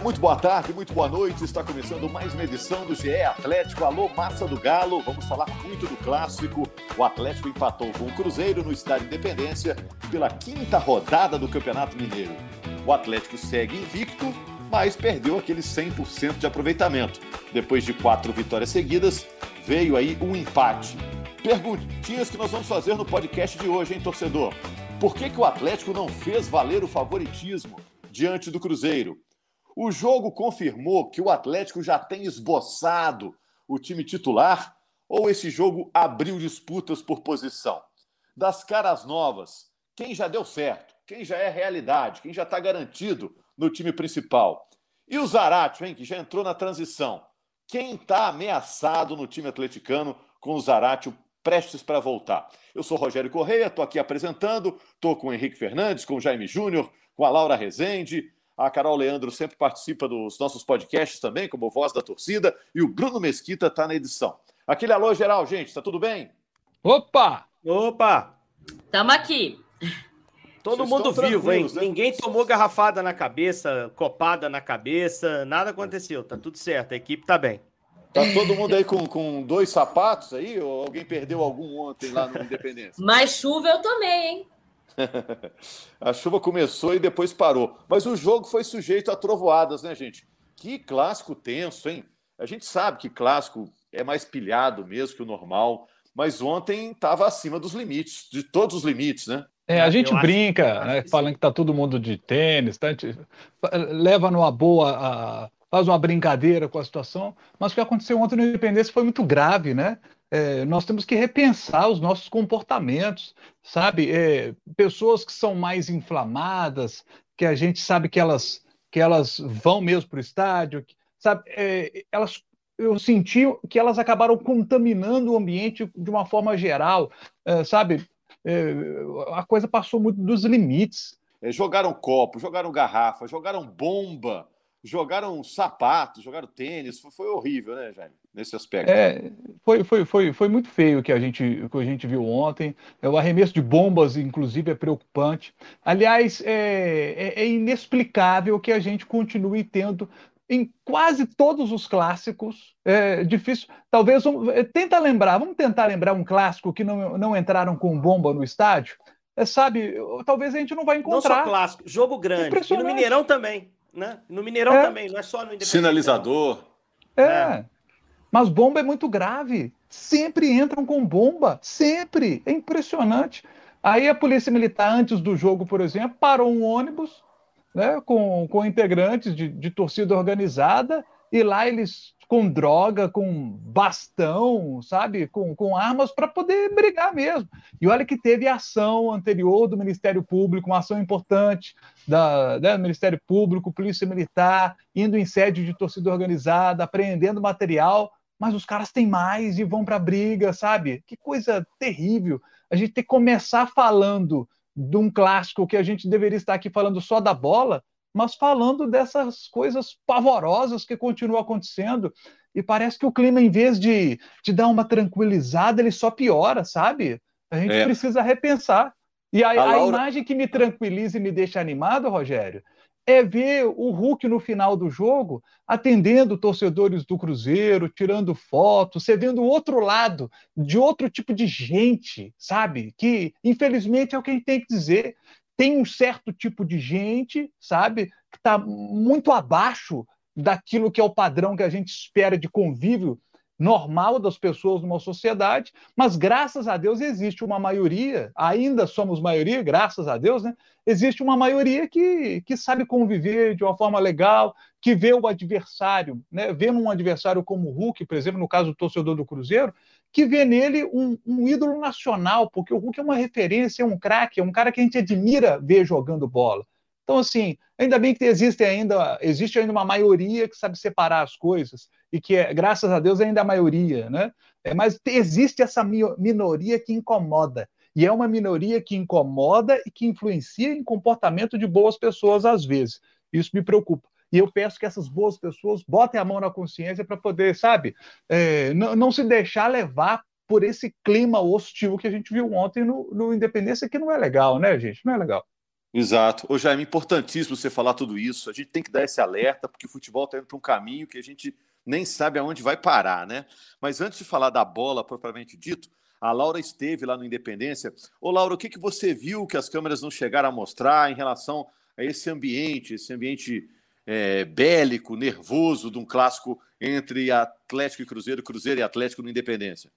Muito boa tarde, muito boa noite. Está começando mais uma edição do GE Atlético. Alô, massa do Galo. Vamos falar muito do clássico. O Atlético empatou com o Cruzeiro no Estádio Independência pela quinta rodada do Campeonato Mineiro. O Atlético segue invicto, mas perdeu aquele 100% de aproveitamento. Depois de quatro vitórias seguidas, veio aí um empate. Perguntinhas que nós vamos fazer no podcast de hoje, hein, torcedor? Por que, que o Atlético não fez valer o favoritismo? diante do Cruzeiro. O jogo confirmou que o Atlético já tem esboçado o time titular ou esse jogo abriu disputas por posição? Das caras novas, quem já deu certo? Quem já é realidade? Quem já está garantido no time principal? E o Zaratio, hein, que já entrou na transição? Quem está ameaçado no time atleticano com o Zaratio prestes para voltar? Eu sou Rogério Correia, estou aqui apresentando, estou com o Henrique Fernandes, com o Jaime Júnior, com a Laura Rezende. A Carol Leandro sempre participa dos nossos podcasts também, como voz da torcida. E o Bruno Mesquita está na edição. Aquele alô geral, gente, está tudo bem? Opa! Opa! Estamos aqui. Todo Vocês mundo vivo, hein? Né? Ninguém tomou garrafada na cabeça, copada na cabeça, nada aconteceu, tá tudo certo, a equipe tá bem. Tá todo mundo aí com, com dois sapatos aí? Ou alguém perdeu algum ontem lá no Independência? Mais chuva eu tomei, hein? a chuva começou e depois parou. Mas o jogo foi sujeito a trovoadas, né, gente? Que clássico tenso, hein? A gente sabe que clássico é mais pilhado mesmo que o normal, mas ontem estava acima dos limites, de todos os limites, né? É, a gente Eu brinca, acho, né, falando que tá todo mundo de tênis, tá, leva numa boa, a, faz uma brincadeira com a situação, mas o que aconteceu ontem no Independência foi muito grave, né? É, nós temos que repensar os nossos comportamentos, sabe? É, pessoas que são mais inflamadas, que a gente sabe que elas, que elas vão mesmo para o estádio, sabe? É, elas, eu senti que elas acabaram contaminando o ambiente de uma forma geral, é, sabe? É, a coisa passou muito dos limites. É, jogaram copo, jogaram garrafa, jogaram bomba jogaram sapato, jogaram tênis, foi, horrível, né, Jaime, nesse aspecto. É, foi, foi, foi, foi muito feio o que a gente, que a gente viu ontem. É, o arremesso de bombas, inclusive, é preocupante. Aliás, é, é, é inexplicável que a gente continue tendo em quase todos os clássicos. É difícil. Talvez. Um, é, tenta lembrar, vamos tentar lembrar um clássico que não, não entraram com bomba no estádio. É, sabe, talvez a gente não vai encontrar. Não só clássico, jogo grande. E no Mineirão também né? No Mineirão é. também, não é só no. Sinalizador. É. Mas bomba é muito grave. Sempre entram com bomba. Sempre. É impressionante. Aí a Polícia Militar, antes do jogo, por exemplo, parou um ônibus né, com, com integrantes de, de torcida organizada e lá eles com droga, com bastão, sabe, com, com armas para poder brigar mesmo. E olha que teve ação anterior do Ministério Público, uma ação importante da, né, do Ministério Público, Polícia Militar, indo em sede de torcida organizada, apreendendo material, mas os caras têm mais e vão para briga, sabe? Que coisa terrível. A gente tem que começar falando de um clássico que a gente deveria estar aqui falando só da bola, mas falando dessas coisas pavorosas que continuam acontecendo. E parece que o clima, em vez de, de dar uma tranquilizada, ele só piora, sabe? A gente é. precisa repensar. E a, a, Laura... a, imagem que me tranquiliza e me deixa animado, Rogério, é ver o Hulk no final do jogo atendendo torcedores do Cruzeiro, tirando fotos, você vendo outro lado de outro tipo de gente, sabe? Que, infelizmente, é o que a gente tem que dizer tem um certo tipo de gente, sabe, que está muito abaixo daquilo que é o padrão que a gente espera de convívio normal das pessoas numa sociedade, mas graças a Deus existe uma maioria, ainda somos maioria, graças a Deus, né? Existe uma maioria que, que sabe conviver de uma forma legal, que vê o adversário, né? Vê um adversário como o Hulk, por exemplo, no caso do torcedor do Cruzeiro, que vê nele um, um ídolo nacional, porque o Hulk é uma referência, é um craque, é um cara que a gente admira ver jogando bola. Então, assim, ainda bem que existe ainda, existe ainda uma maioria que sabe separar as coisas, e que, é, graças a Deus, ainda é a maioria, né? É, mas existe essa minoria que incomoda. E é uma minoria que incomoda e que influencia em comportamento de boas pessoas, às vezes. Isso me preocupa. E eu peço que essas boas pessoas botem a mão na consciência para poder, sabe, é, não, não se deixar levar por esse clima hostil que a gente viu ontem no, no Independência, que não é legal, né, gente? Não é legal. Exato. Ô, Jaime, importantíssimo você falar tudo isso. A gente tem que dar esse alerta, porque o futebol está indo para um caminho que a gente nem sabe aonde vai parar, né? Mas antes de falar da bola propriamente dito, a Laura esteve lá no Independência. Ô, Laura, o que, que você viu que as câmeras não chegaram a mostrar em relação a esse ambiente, esse ambiente é, bélico, nervoso de um clássico entre Atlético e Cruzeiro, Cruzeiro e Atlético no Independência?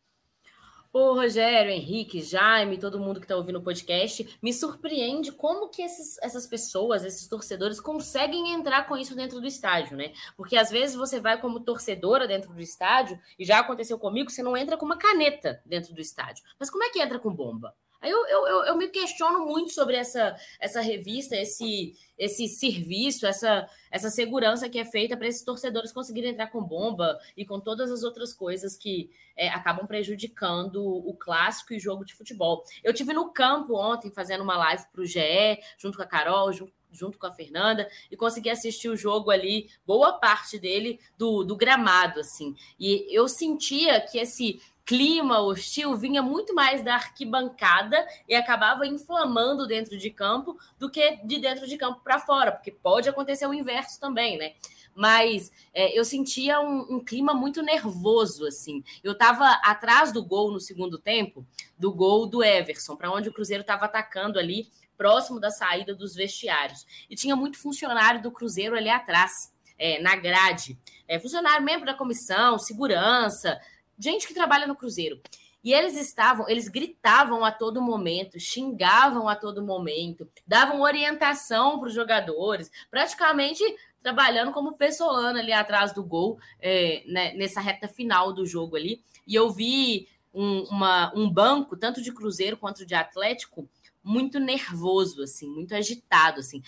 Ô, Rogério, Henrique, Jaime, todo mundo que está ouvindo o podcast, me surpreende como que esses, essas pessoas, esses torcedores, conseguem entrar com isso dentro do estádio, né? Porque às vezes você vai como torcedora dentro do estádio, e já aconteceu comigo, você não entra com uma caneta dentro do estádio. Mas como é que entra com bomba? Aí eu, eu, eu, eu, me questiono muito sobre essa, essa revista, esse, esse serviço, essa, essa segurança que é feita para esses torcedores conseguirem entrar com bomba e com todas as outras coisas que é, acabam prejudicando o clássico e jogo de futebol. Eu tive no campo ontem fazendo uma live para o GE, junto com a Carol, junto junto com a Fernanda e consegui assistir o jogo ali, boa parte dele do, do gramado, assim. E eu sentia que esse clima hostil vinha muito mais da arquibancada e acabava inflamando dentro de campo do que de dentro de campo para fora, porque pode acontecer o inverso também, né? Mas é, eu sentia um, um, clima muito nervoso, assim. Eu estava atrás do gol no segundo tempo, do gol do Everson, para onde o Cruzeiro estava atacando ali, próximo da saída dos vestiários. E tinha muito funcionário do Cruzeiro ali atrás. É, na grade, é, funcionário membro da comissão, segurança, gente que trabalha no Cruzeiro. E eles estavam, eles gritavam a todo momento, xingavam a todo momento, davam orientação para os jogadores, praticamente trabalhando como pessoano ali atrás do gol, é, né, nessa reta final do jogo ali. E eu vi um, uma, um banco, tanto de Cruzeiro quanto de Atlético, muito nervoso, assim, muito agitado, assim.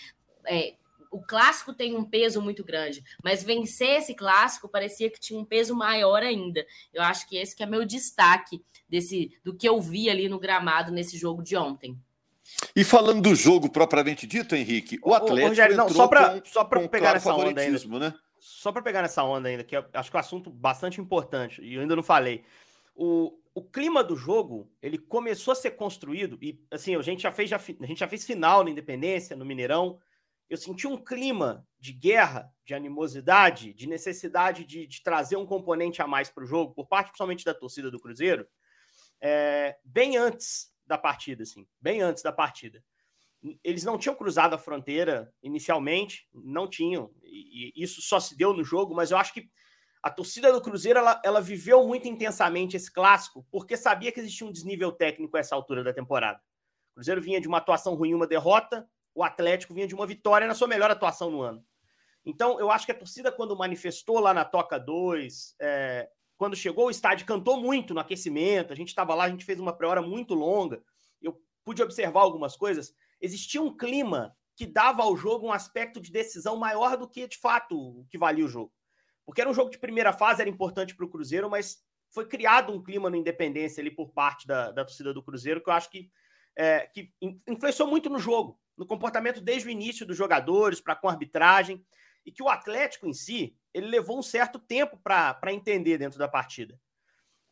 É, o clássico tem um peso muito grande, mas vencer esse clássico parecia que tinha um peso maior ainda. Eu acho que esse que é meu destaque desse do que eu vi ali no gramado nesse jogo de ontem. E falando do jogo propriamente dito, Henrique, o Atlético. Ô, Rogério, não, só para só para pegar claro nessa onda ainda, né? Só para pegar nessa onda ainda, que eu acho que é um assunto bastante importante e eu ainda não falei. O, o clima do jogo ele começou a ser construído e assim a gente já fez já, a gente já fez final na Independência no Mineirão eu senti um clima de guerra, de animosidade, de necessidade de, de trazer um componente a mais para o jogo, por parte principalmente da torcida do Cruzeiro, é, bem antes da partida, assim, bem antes da partida. Eles não tinham cruzado a fronteira inicialmente, não tinham, e, e isso só se deu no jogo, mas eu acho que a torcida do Cruzeiro ela, ela viveu muito intensamente esse clássico, porque sabia que existia um desnível técnico a essa altura da temporada. O Cruzeiro vinha de uma atuação ruim, uma derrota, o Atlético vinha de uma vitória na sua melhor atuação no ano. Então, eu acho que a torcida, quando manifestou lá na Toca 2, é, quando chegou o estádio, cantou muito no aquecimento. A gente estava lá, a gente fez uma pré-hora muito longa. Eu pude observar algumas coisas. Existia um clima que dava ao jogo um aspecto de decisão maior do que, de fato, o que valia o jogo. Porque era um jogo de primeira fase, era importante para o Cruzeiro, mas foi criado um clima no Independência ali por parte da, da torcida do Cruzeiro que eu acho que, é, que influenciou muito no jogo no comportamento desde o início dos jogadores, para com a arbitragem, e que o Atlético em si, ele levou um certo tempo para entender dentro da partida.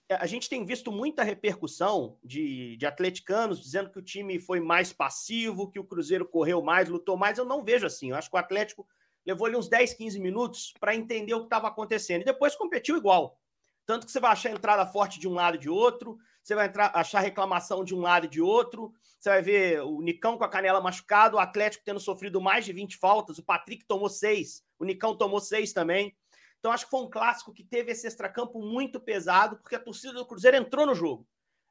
É, a gente tem visto muita repercussão de, de atleticanos dizendo que o time foi mais passivo, que o Cruzeiro correu mais, lutou mais. Eu não vejo assim. Eu acho que o Atlético levou ali uns 10, 15 minutos para entender o que estava acontecendo. E depois competiu igual. Tanto que você vai achar entrada forte de um lado e de outro, você vai entrar, achar reclamação de um lado e de outro, você vai ver o Nicão com a canela machucado, o Atlético tendo sofrido mais de 20 faltas, o Patrick tomou seis, o Nicão tomou seis também. Então acho que foi um clássico que teve esse extracampo muito pesado, porque a torcida do Cruzeiro entrou no jogo,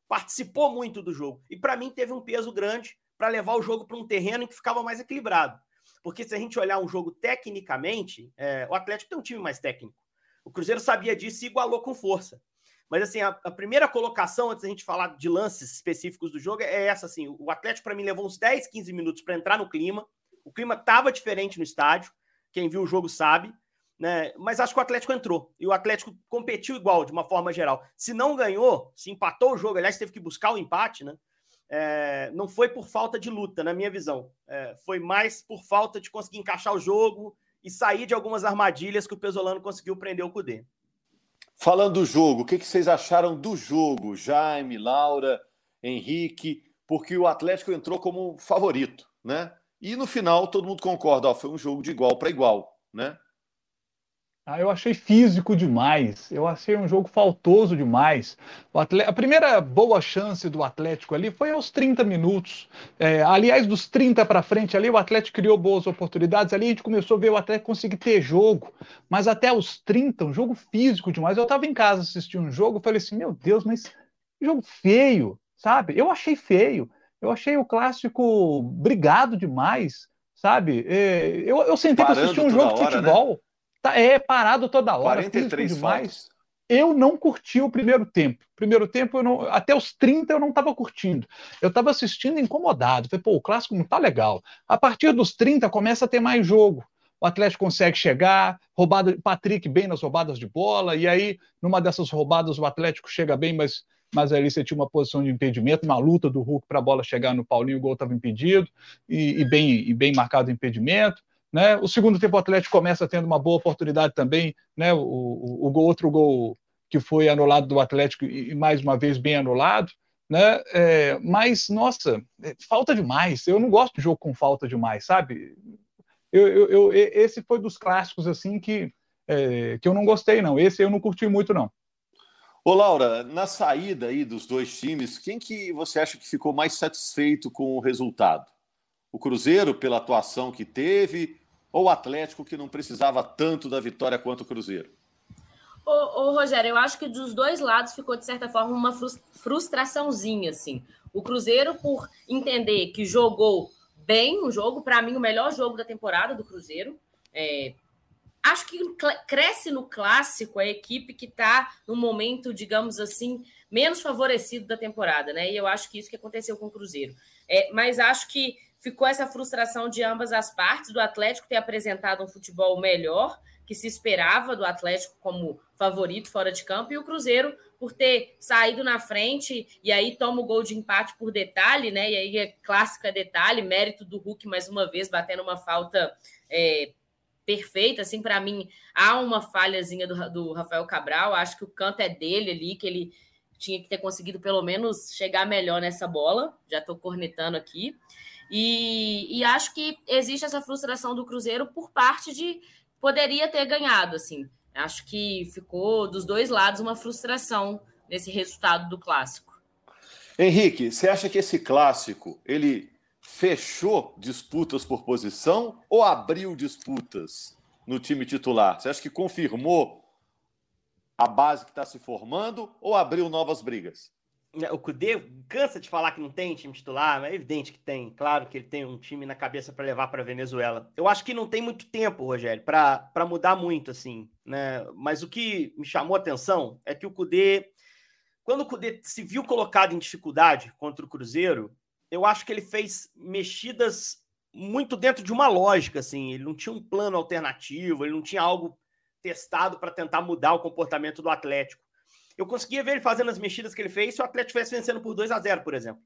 participou muito do jogo. E para mim teve um peso grande para levar o jogo para um terreno em que ficava mais equilibrado. Porque se a gente olhar um jogo tecnicamente, é, o Atlético tem um time mais técnico. O Cruzeiro sabia disso e igualou com força. Mas assim, a, a, primeira colocação, antes da gente falar de lances específicos do jogo, é essa assim: o Atlético, para mim, levou uns 10, 15 minutos para entrar no clima. O clima estava diferente no estádio, quem viu o jogo sabe, né? Mas acho que o Atlético entrou e o Atlético competiu igual, de uma forma geral. Se não ganhou, se empatou o jogo, aliás, teve que buscar o empate, né? É, não foi por falta de luta, na minha visão. É, foi mais por falta de conseguir encaixar o jogo e sair de algumas armadilhas que o Pesolano conseguiu prender o Cudê. Falando do jogo, o que, que vocês acharam do jogo, Jaime, Laura, Henrique? Porque o Atlético entrou como favorito, né? E no final todo mundo concorda, ó, foi um jogo de igual para igual, né? Ah, eu achei físico demais. Eu achei um jogo faltoso demais. Atleta... A primeira boa chance do Atlético ali foi aos 30 minutos. É, aliás, dos 30 para frente ali, o Atlético criou boas oportunidades. Ali a gente começou a ver o Atlético conseguir ter jogo. Mas até os 30, um jogo físico demais. Eu estava em casa assistindo um jogo, falei assim: meu Deus, mas jogo feio, sabe? Eu achei feio. Eu achei o clássico brigado demais, sabe? É, eu, eu sentei para assistir um jogo de futebol. Né? Tá, é parado toda hora. 43 demais. Eu não curti o primeiro tempo. Primeiro tempo, eu não, até os 30 eu não estava curtindo. Eu estava assistindo incomodado. Falei, pô, o clássico não tá legal. A partir dos 30 começa a ter mais jogo. O Atlético consegue chegar, roubada, Patrick bem nas roubadas de bola, e aí, numa dessas roubadas, o Atlético chega bem, mas, mas ali você tinha uma posição de impedimento, uma luta do Hulk para a bola chegar no Paulinho, o gol estava impedido, e, e, bem, e bem marcado o impedimento. Né? O segundo tempo o Atlético começa tendo uma boa oportunidade também, né? o, o, o outro gol que foi anulado do Atlético e mais uma vez bem anulado, né? É, mas nossa, é, falta demais. Eu não gosto de jogo com falta demais, sabe? Eu, eu, eu esse foi dos clássicos assim que é, que eu não gostei não. Esse eu não curti muito não. Ô Laura, na saída aí dos dois times, quem que você acha que ficou mais satisfeito com o resultado? O Cruzeiro pela atuação que teve ou o Atlético que não precisava tanto da vitória quanto o Cruzeiro? Ô, ô, Rogério, eu acho que dos dois lados ficou, de certa forma, uma frustraçãozinha, assim. O Cruzeiro, por entender que jogou bem o jogo, para mim, o melhor jogo da temporada do Cruzeiro. É, acho que cresce no clássico a equipe que está no momento, digamos assim, menos favorecido da temporada, né? E eu acho que isso que aconteceu com o Cruzeiro. É, mas acho que ficou essa frustração de ambas as partes, do Atlético ter apresentado um futebol melhor, que se esperava do Atlético como favorito fora de campo, e o Cruzeiro por ter saído na frente e aí toma o gol de empate por detalhe, né? E aí é clássico é detalhe, mérito do Hulk mais uma vez batendo uma falta é, perfeita. Assim, para mim, há uma falhazinha do, do Rafael Cabral. Acho que o canto é dele ali, que ele tinha que ter conseguido pelo menos chegar melhor nessa bola. Já estou cornetando aqui. E, e acho que existe essa frustração do Cruzeiro por parte de poderia ter ganhado, assim. Acho que ficou dos dois lados uma frustração nesse resultado do clássico. Henrique, você acha que esse clássico ele fechou disputas por posição ou abriu disputas no time titular? Você acha que confirmou a base que está se formando ou abriu novas brigas? Né, o Cudê cansa de falar que não tem time titular, mas é evidente que tem. Claro que ele tem um time na cabeça para levar para Venezuela. Eu acho que não tem muito tempo, Rogério, para mudar muito, assim. Né? Mas o que me chamou a atenção é que o Cudê, quando o Cudê se viu colocado em dificuldade contra o Cruzeiro, eu acho que ele fez mexidas muito dentro de uma lógica, assim. Ele não tinha um plano alternativo, ele não tinha algo testado para tentar mudar o comportamento do Atlético eu conseguia ver ele fazendo as mexidas que ele fez se o Atlético estivesse vencendo por 2 a 0 por exemplo.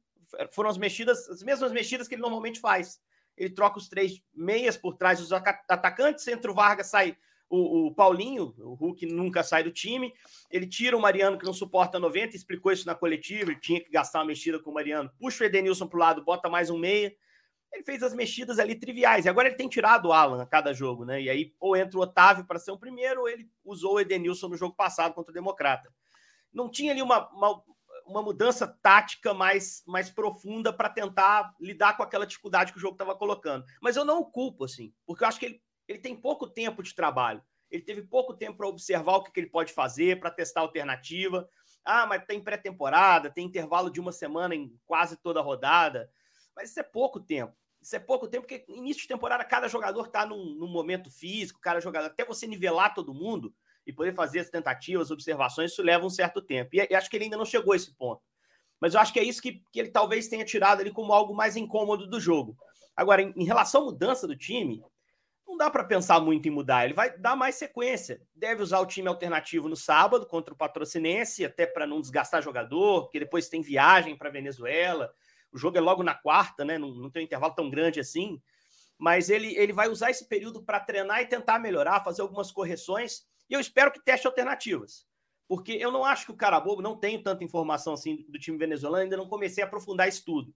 Foram as mexidas, as mesmas mexidas que ele normalmente faz. Ele troca os três meias por trás dos atacantes, centro Vargas sai o, o, Paulinho, o Hulk nunca sai do time. Ele tira o Mariano, que não suporta 90, explicou isso na coletiva. Ele tinha que gastar uma mexida com o Mariano. Puxa o Edenilson para o lado, bota mais um meia. Ele fez as mexidas ali triviais. E agora ele tem tirado o Alan a cada jogo, né? E aí, ou entra o Otávio para ser o primeiro, ou ele usou o Edenilson no jogo passado contra o Democrata não tinha ali uma, uma, uma mudança tática mais, mais profunda para tentar lidar com aquela dificuldade que o jogo estava colocando. Mas eu não o culpo, assim, porque eu acho que ele, ele tem pouco tempo de trabalho. Ele teve pouco tempo para observar o que, que ele pode fazer, para testar alternativa. Ah, mas tem pré-temporada, tem intervalo de uma semana em quase toda a rodada. Mas isso é pouco tempo. Isso é pouco tempo, porque início de temporada cada jogador está num, num momento físico, cada jogador, até você nivelar todo mundo, e poder fazer as tentativas, observações, isso leva um certo tempo. E, e acho que ele ainda não chegou a esse ponto. Mas eu acho que é isso que, que ele talvez tenha tirado ali como algo mais incômodo do jogo. Agora, em, em relação à mudança do time, não dá para pensar muito em mudar. Ele vai dar mais sequência. Deve usar o time alternativo no sábado contra o Patrocinense, até para não desgastar jogador, porque depois tem viagem para Venezuela. O jogo é logo na quarta, né? Não, não tem um intervalo tão grande assim. Mas ele, ele vai usar esse período para treinar e tentar melhorar, fazer algumas correções. E eu espero que teste alternativas. Porque eu não acho que o cara bobo, não tenho tanta informação assim do time venezuelano, ainda não comecei a aprofundar isso tudo.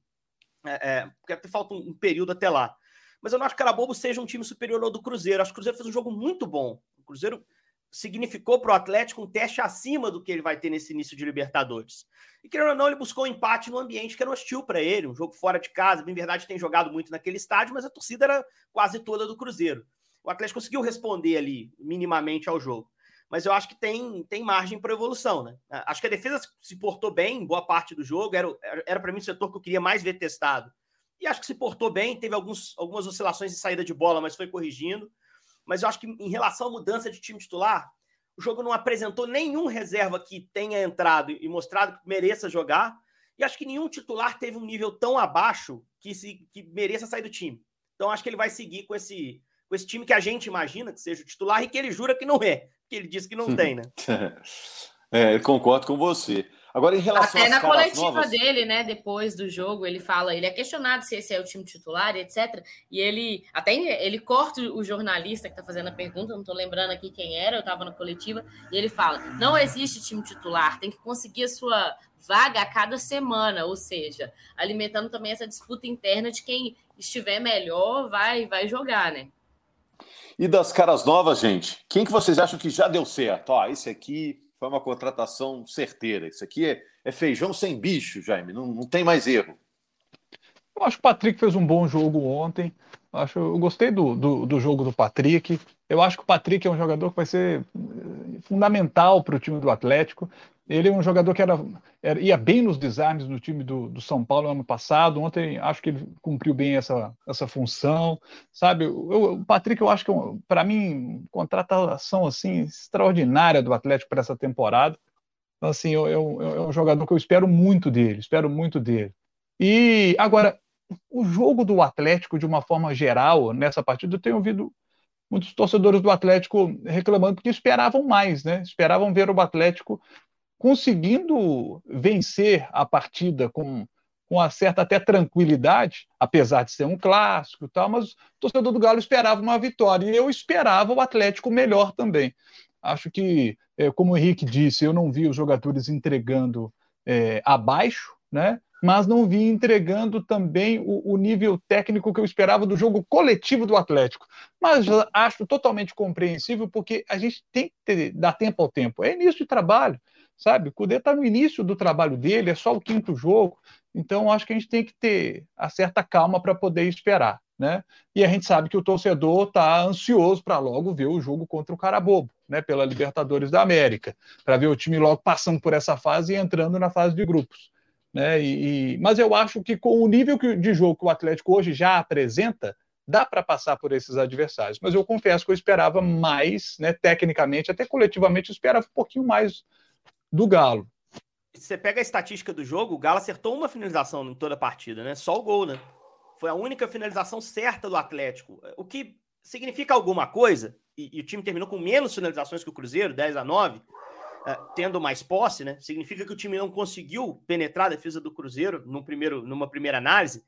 É, é, porque até falta um, um período até lá mas eu não acho que o Carabobo seja um time superior ao do Cruzeiro. Acho que o Cruzeiro fez um jogo muito bom. O Cruzeiro significou para o Atlético um teste acima do que ele vai ter nesse início de Libertadores. E querendo ou não, ele buscou um empate no ambiente que era hostil para ele, um jogo fora de casa. Em verdade, tem jogado muito naquele estádio, mas a torcida era quase toda do Cruzeiro. O Atlético conseguiu responder ali minimamente ao jogo. Mas eu acho que tem, tem margem para evolução, né? Acho que a defesa se portou bem boa parte do jogo. Era, era para mim o setor que eu queria mais ver testado e acho que se portou bem, teve alguns, algumas oscilações de saída de bola, mas foi corrigindo. Mas eu acho que em relação à mudança de time titular, o jogo não apresentou nenhum reserva que tenha entrado e mostrado que mereça jogar. E acho que nenhum titular teve um nível tão abaixo que, se, que mereça sair do time. Então acho que ele vai seguir com esse, com esse time que a gente imagina que seja o titular e que ele jura que não é, que ele diz que não tem, né? é, concordo com você. Agora, em relação Até na coletiva novas... dele, né, depois do jogo, ele fala, ele é questionado se esse é o time titular, etc. E ele até ele corta o jornalista que está fazendo a pergunta, não estou lembrando aqui quem era, eu estava na coletiva, e ele fala: não existe time titular, tem que conseguir a sua vaga a cada semana, ou seja, alimentando também essa disputa interna de quem estiver melhor vai, vai jogar, né? E das caras novas, gente, quem que vocês acham que já deu certo? Ó, esse aqui foi uma contratação certeira. Isso aqui é, é feijão sem bicho, Jaime, não, não tem mais erro. Eu acho que o Patrick fez um bom jogo ontem. Eu, acho, eu gostei do, do, do, jogo do Patrick. Eu acho que o Patrick é um jogador que vai ser eh, fundamental para o time do Atlético. Ele é um jogador que era, era, ia bem nos desarmes do time do, do, São Paulo ano passado. Ontem acho que ele cumpriu bem essa, essa função, sabe? Eu, o Patrick, eu acho que para mim contratação assim extraordinária do Atlético para essa temporada. Então, assim, eu, eu, é um jogador que eu espero muito dele, espero muito dele. E agora o jogo do Atlético de uma forma geral nessa partida, eu tenho ouvido muitos torcedores do Atlético reclamando que esperavam mais, né? Esperavam ver o Atlético conseguindo vencer a partida com, com uma certa até tranquilidade, apesar de ser um clássico e tal, mas o torcedor do Galo esperava uma vitória e eu esperava o Atlético melhor também. Acho que, é, como o Henrique disse, eu não vi os jogadores entregando é, abaixo, né? mas não vi entregando também o, o, nível técnico que eu esperava do jogo coletivo do Atlético. Mas acho totalmente compreensível, porque a gente tem que ter, dar tempo ao tempo. É início de trabalho sabe? O Cudê está no início do trabalho dele, é só o quinto jogo, então acho que a gente tem que ter a certa calma para poder esperar, né? E a gente sabe que o torcedor está ansioso para logo ver o jogo contra o Carabobo, né? Pela Libertadores da América, para ver o time logo passando por essa fase e entrando na fase de grupos. Né? E, mas eu acho que com o nível de jogo que o Atlético hoje já apresenta, dá para passar por esses adversários. Mas eu confesso que eu esperava mais, né, tecnicamente, até coletivamente, eu esperava um pouquinho mais do Galo. Você pega a estatística do jogo, o Galo acertou uma finalização em toda a partida, né? Só o gol, né? Foi a única finalização certa do Atlético. O que significa alguma coisa, e, e o time terminou com menos finalizações que o Cruzeiro, 10 a 9, uh, eh, tendo mais posse, né? Significa que o time não conseguiu penetrar a defesa do Cruzeiro no primeiro, numa primeira análise.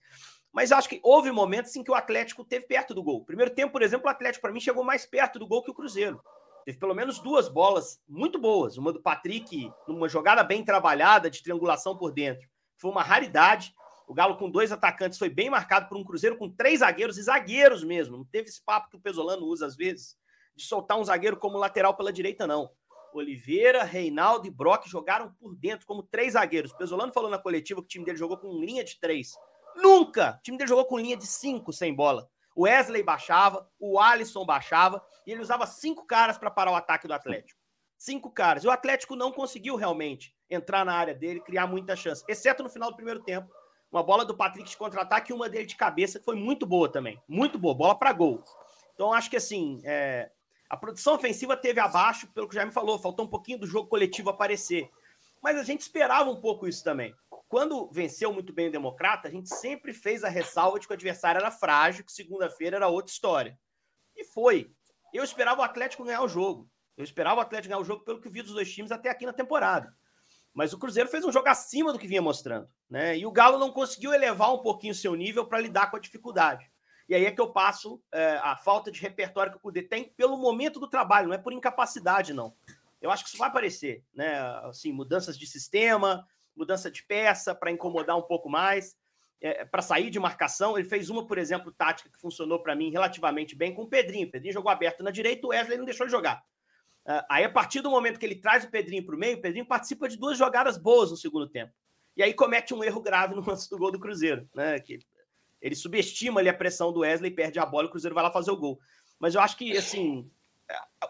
Mas acho que houve momentos em que o Atlético teve perto do gol. Primeiro tempo, por exemplo, o Atlético, para mim, chegou mais perto do gol que o Cruzeiro. Teve pelo menos duas bolas muito boas. Uma do Patrick, numa jogada bem trabalhada, de triangulação por dentro. Foi uma raridade. O Galo com dois atacantes foi bem marcado por um Cruzeiro com três zagueiros, e zagueiros mesmo. Não teve esse papo que o Pesolano usa às vezes, de soltar um zagueiro como lateral pela direita, não. Oliveira, Reinaldo e Brock jogaram por dentro como três zagueiros. O Pesolano falou na coletiva que o time dele jogou com linha de três. Nunca! O time dele jogou com linha de cinco sem bola. O Wesley baixava, o Alisson baixava, e ele usava cinco caras para parar o ataque do Atlético. Cinco caras. E o Atlético não conseguiu realmente entrar na área dele, criar muita chance, exceto no final do primeiro tempo. Uma bola do Patrick de contra-ataque e uma dele de cabeça, que foi muito boa também. Muito boa, bola para gol. Então, acho que assim, é... a produção ofensiva teve abaixo, pelo que já me falou, faltou um pouquinho do jogo coletivo aparecer. Mas a gente esperava um pouco isso também quando venceu muito bem o Democrata, a gente sempre fez a ressalva de que o adversário era frágil, que segunda-feira era outra história. E foi. Eu esperava o Atlético ganhar o jogo. Eu esperava o Atlético ganhar o jogo pelo que vi dos dois times até aqui na temporada. Mas o Cruzeiro fez um jogo acima do que vinha mostrando. Né? E o Galo não conseguiu elevar um pouquinho o seu nível para lidar com a dificuldade. E aí é que eu passo é, a falta de repertório que o Cudê tem pelo momento do trabalho, não é por incapacidade, não. Eu acho que isso vai aparecer, né? Assim, mudanças de sistema, mudança de peça para incomodar um pouco mais, é, para sair de marcação. Ele fez uma, por exemplo, tática que funcionou para mim relativamente bem com o Pedrinho. O Pedrinho jogou aberto na direita, o Wesley não deixou ele jogar. Uh, aí, a partir do momento que ele traz o Pedrinho para o meio, o Pedrinho participa de duas jogadas boas no segundo tempo. E aí comete um erro grave no lance do gol do Cruzeiro, né? Que ele subestima ali a pressão do Wesley, perde a bola, e o Cruzeiro vai lá fazer o gol. Mas eu acho que, assim,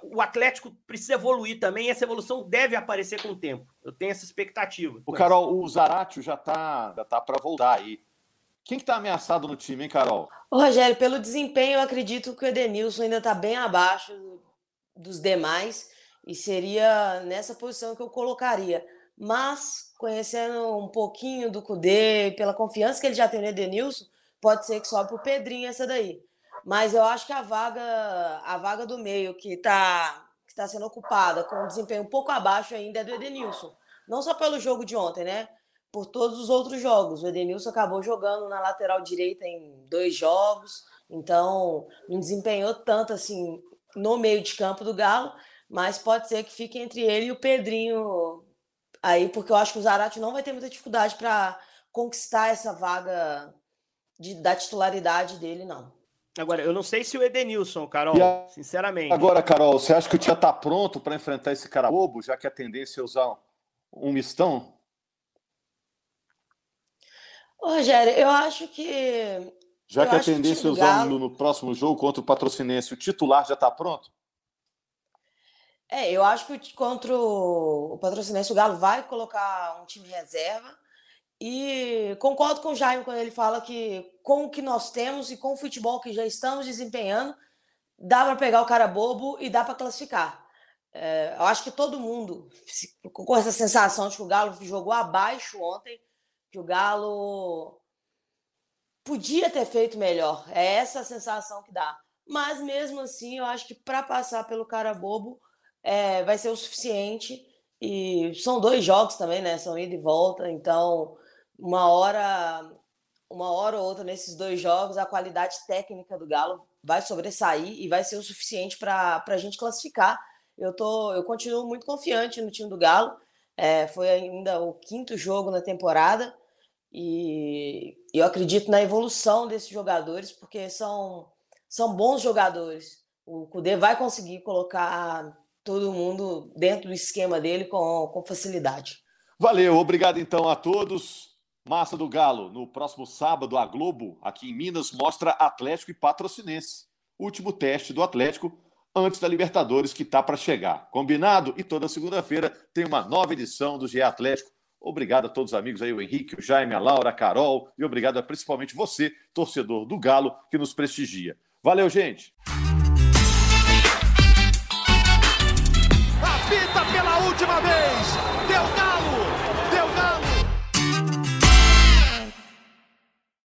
o Atlético precisa evoluir também, e essa evolução deve aparecer com o tempo. Eu tenho essa expectativa. O Carol, o Zaratio já tá, já tá para voltar aí. Quem que tá ameaçado no time, hein, Carol? Ô, Rogério, pelo desempenho, eu acredito que o Edenilson ainda está bem abaixo dos demais e seria nessa posição que eu colocaria. Mas, conhecendo um pouquinho do Cudê, pela confiança que ele já tem no Edenilson, pode ser que sobe pro Pedrinho essa daí. Mas eu acho que a vaga, a vaga do meio que está que tá sendo ocupada com um desempenho um pouco abaixo ainda é do Edenilson. Não só pelo jogo de ontem, né? Por todos os outros jogos. O Edenilson acabou jogando na lateral direita em dois jogos, então não desempenhou tanto assim no meio de campo do Galo, mas pode ser que fique entre ele e o Pedrinho aí, porque eu acho que o Zarate não vai ter muita dificuldade para conquistar essa vaga de, da titularidade dele, não. Agora, eu não sei se o Edenilson, Carol, a... sinceramente. Agora, Carol, você acha que o Tia tá pronto para enfrentar esse cara bobo, já que a tendência é usar um mistão? Rogério, eu acho que já que a tendência é usar no, no, próximo jogo contra o Patrocinense, o titular já está pronto? É, eu acho que contra o Patrocinense o Galo vai colocar um time reserva. E concordo com o Jaime quando ele fala que com o que nós temos e com o futebol que já estamos desempenhando, dá para pegar o cara bobo e dá para classificar. É, eu acho que todo mundo com essa sensação de que o Galo jogou abaixo ontem, que o Galo podia ter feito melhor. É essa a sensação que dá. Mas mesmo assim, eu acho que para passar pelo cara bobo é, vai ser o suficiente. E são dois jogos também, né? São ida e volta. Então, uma hora, uma hora ou outra nesses dois jogos, a qualidade técnica do Galo vai sobressair e vai ser o suficiente para a gente classificar. Eu, tô, eu continuo muito confiante no time do Galo. É, foi ainda o quinto jogo na temporada. E eu acredito na evolução desses jogadores, porque são, são bons jogadores. O Cudê vai conseguir colocar todo mundo dentro do esquema dele com, com facilidade. Valeu, obrigado então a todos. Massa do Galo, no próximo sábado, a Globo, aqui em Minas, mostra Atlético e Patrocinense. Último teste do Atlético antes da Libertadores, que está para chegar. Combinado? E toda segunda-feira tem uma nova edição do GE Atlético. Obrigado a todos os amigos aí, o Henrique, o Jaime, a Laura, a Carol, e obrigado a principalmente você, torcedor do Galo, que nos prestigia. Valeu, gente! Pela última vez!